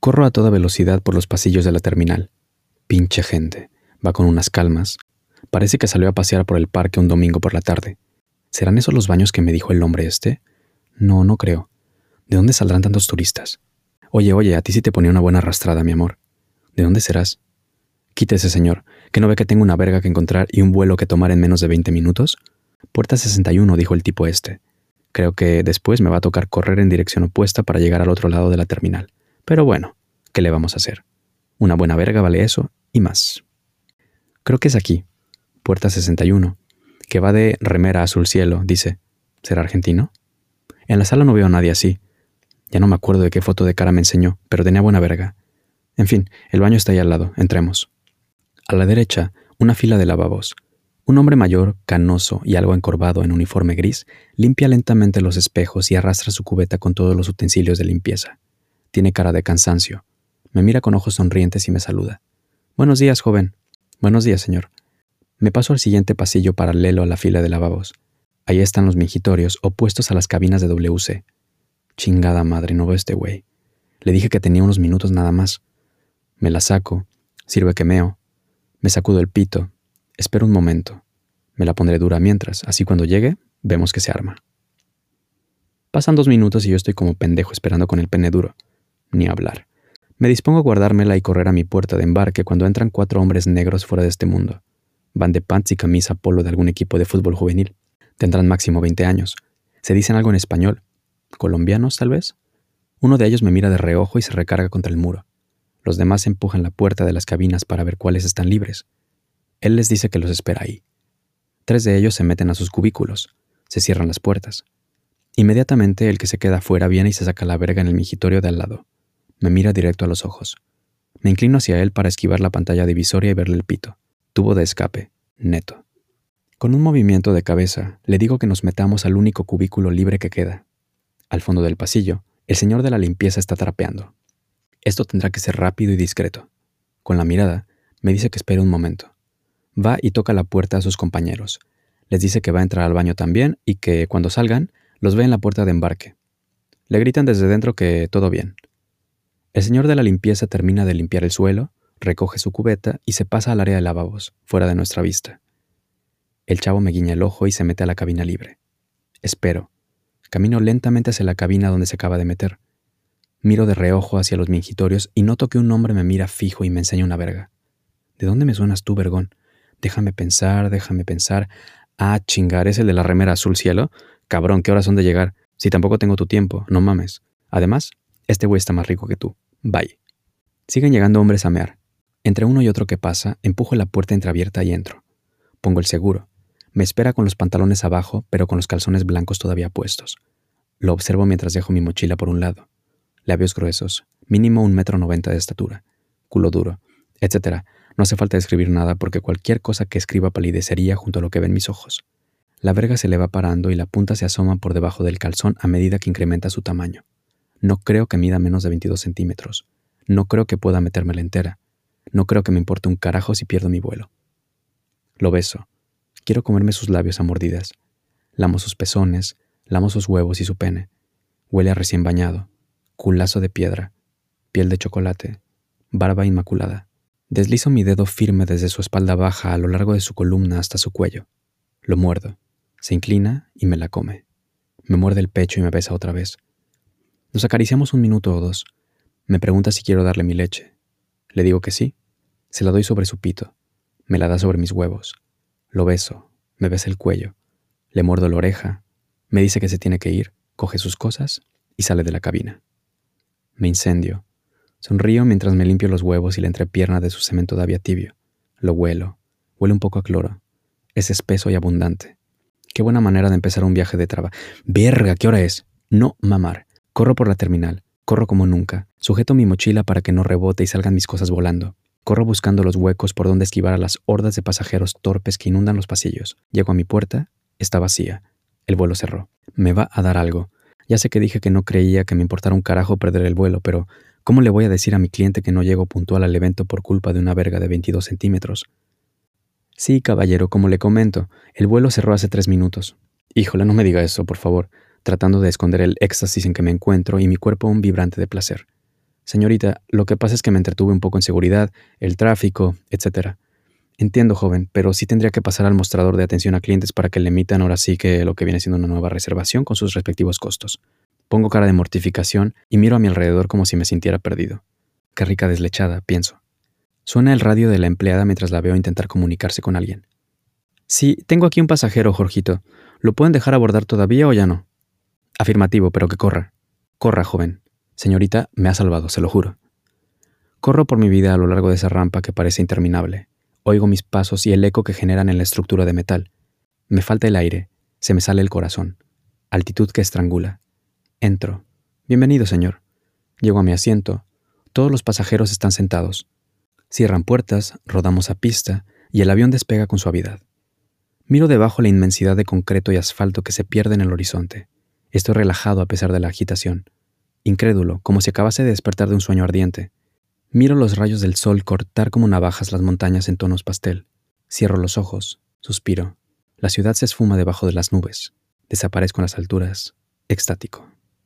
Corro a toda velocidad por los pasillos de la terminal. Pinche gente. Va con unas calmas. Parece que salió a pasear por el parque un domingo por la tarde. ¿Serán esos los baños que me dijo el hombre este? No, no creo. ¿De dónde saldrán tantos turistas? Oye, oye, a ti sí te ponía una buena arrastrada, mi amor. ¿De dónde serás? Quítese, señor, que no ve que tengo una verga que encontrar y un vuelo que tomar en menos de 20 minutos. Puerta 61, dijo el tipo este. Creo que después me va a tocar correr en dirección opuesta para llegar al otro lado de la terminal. Pero bueno, ¿qué le vamos a hacer? Una buena verga vale eso y más. Creo que es aquí, puerta 61, que va de remera azul cielo, dice. ¿Será argentino? En la sala no veo a nadie así. Ya no me acuerdo de qué foto de cara me enseñó, pero tenía buena verga. En fin, el baño está ahí al lado, entremos. A la derecha, una fila de lavabos. Un hombre mayor, canoso y algo encorvado en uniforme gris, limpia lentamente los espejos y arrastra su cubeta con todos los utensilios de limpieza. Tiene cara de cansancio. Me mira con ojos sonrientes y me saluda. Buenos días, joven. Buenos días, señor. Me paso al siguiente pasillo paralelo a la fila de lavabos. Ahí están los mingitorios opuestos a las cabinas de WC. Chingada madre, no veo este güey. Le dije que tenía unos minutos nada más. Me la saco, sirve que meo. Me sacudo el pito, Espero un momento. Me la pondré dura mientras, así cuando llegue, vemos que se arma. Pasan dos minutos y yo estoy como pendejo esperando con el pene duro. Ni hablar. Me dispongo a guardármela y correr a mi puerta de embarque cuando entran cuatro hombres negros fuera de este mundo. Van de pants y camisa polo de algún equipo de fútbol juvenil. Tendrán máximo 20 años. Se dicen algo en español. ¿Colombianos, tal vez? Uno de ellos me mira de reojo y se recarga contra el muro. Los demás empujan la puerta de las cabinas para ver cuáles están libres. Él les dice que los espera ahí. Tres de ellos se meten a sus cubículos, se cierran las puertas. Inmediatamente el que se queda afuera viene y se saca la verga en el migitorio de al lado. Me mira directo a los ojos. Me inclino hacia él para esquivar la pantalla divisoria y verle el pito. Tubo de escape, neto. Con un movimiento de cabeza, le digo que nos metamos al único cubículo libre que queda. Al fondo del pasillo, el señor de la limpieza está trapeando. Esto tendrá que ser rápido y discreto. Con la mirada, me dice que espere un momento. Va y toca la puerta a sus compañeros. Les dice que va a entrar al baño también y que, cuando salgan, los ve en la puerta de embarque. Le gritan desde dentro que todo bien. El señor de la limpieza termina de limpiar el suelo, recoge su cubeta y se pasa al área de lavabos, fuera de nuestra vista. El chavo me guiña el ojo y se mete a la cabina libre. Espero. Camino lentamente hacia la cabina donde se acaba de meter. Miro de reojo hacia los mingitorios y noto que un hombre me mira fijo y me enseña una verga. ¿De dónde me suenas tú, vergón? Déjame pensar, déjame pensar. Ah, chingar, ¿es el de la remera azul cielo? Cabrón, ¿qué horas son de llegar? Si tampoco tengo tu tiempo, no mames. Además, este güey está más rico que tú. Bye. Siguen llegando hombres a mear. Entre uno y otro que pasa, empujo la puerta entreabierta y entro. Pongo el seguro. Me espera con los pantalones abajo, pero con los calzones blancos todavía puestos. Lo observo mientras dejo mi mochila por un lado. Labios gruesos, mínimo un metro noventa de estatura, culo duro, etc. No hace falta escribir nada porque cualquier cosa que escriba palidecería junto a lo que ven mis ojos. La verga se le va parando y la punta se asoma por debajo del calzón a medida que incrementa su tamaño. No creo que mida menos de 22 centímetros. No creo que pueda metérmela entera. No creo que me importe un carajo si pierdo mi vuelo. Lo beso. Quiero comerme sus labios a mordidas. Lamo sus pezones, lamo sus huevos y su pene. Huele a recién bañado. Culazo de piedra. Piel de chocolate. Barba inmaculada. Deslizo mi dedo firme desde su espalda baja a lo largo de su columna hasta su cuello. Lo muerdo. Se inclina y me la come. Me muerde el pecho y me besa otra vez. Nos acariciamos un minuto o dos. Me pregunta si quiero darle mi leche. Le digo que sí. Se la doy sobre su pito. Me la da sobre mis huevos. Lo beso. Me besa el cuello. Le muerdo la oreja. Me dice que se tiene que ir. Coge sus cosas y sale de la cabina. Me incendio. Sonrío mientras me limpio los huevos y la entrepierna de su cemento todavía tibio. Lo huelo. Huele un poco a cloro. Es espeso y abundante. Qué buena manera de empezar un viaje de traba. Verga, ¿qué hora es? No mamar. Corro por la terminal. Corro como nunca. Sujeto mi mochila para que no rebote y salgan mis cosas volando. Corro buscando los huecos por donde esquivar a las hordas de pasajeros torpes que inundan los pasillos. Llego a mi puerta. Está vacía. El vuelo cerró. Me va a dar algo. Ya sé que dije que no creía que me importara un carajo perder el vuelo, pero ¿Cómo le voy a decir a mi cliente que no llego puntual al evento por culpa de una verga de 22 centímetros? Sí, caballero, como le comento, el vuelo cerró hace tres minutos. Híjole, no me diga eso, por favor, tratando de esconder el éxtasis en que me encuentro y mi cuerpo un vibrante de placer. Señorita, lo que pasa es que me entretuve un poco en seguridad, el tráfico, etc. Entiendo, joven, pero sí tendría que pasar al mostrador de atención a clientes para que le emitan ahora sí que lo que viene siendo una nueva reservación con sus respectivos costos. Pongo cara de mortificación y miro a mi alrededor como si me sintiera perdido. Qué rica deslechada, pienso. Suena el radio de la empleada mientras la veo intentar comunicarse con alguien. Sí, tengo aquí un pasajero, Jorgito. ¿Lo pueden dejar abordar todavía o ya no? Afirmativo, pero que corra. Corra, joven. Señorita, me ha salvado, se lo juro. Corro por mi vida a lo largo de esa rampa que parece interminable. Oigo mis pasos y el eco que generan en la estructura de metal. Me falta el aire, se me sale el corazón. Altitud que estrangula. Entro. Bienvenido, señor. Llego a mi asiento. Todos los pasajeros están sentados. Cierran puertas, rodamos a pista y el avión despega con suavidad. Miro debajo la inmensidad de concreto y asfalto que se pierde en el horizonte. Estoy relajado a pesar de la agitación, incrédulo, como si acabase de despertar de un sueño ardiente. Miro los rayos del sol cortar como navajas las montañas en tonos pastel. Cierro los ojos, suspiro. La ciudad se esfuma debajo de las nubes. Desaparezco en las alturas, extático.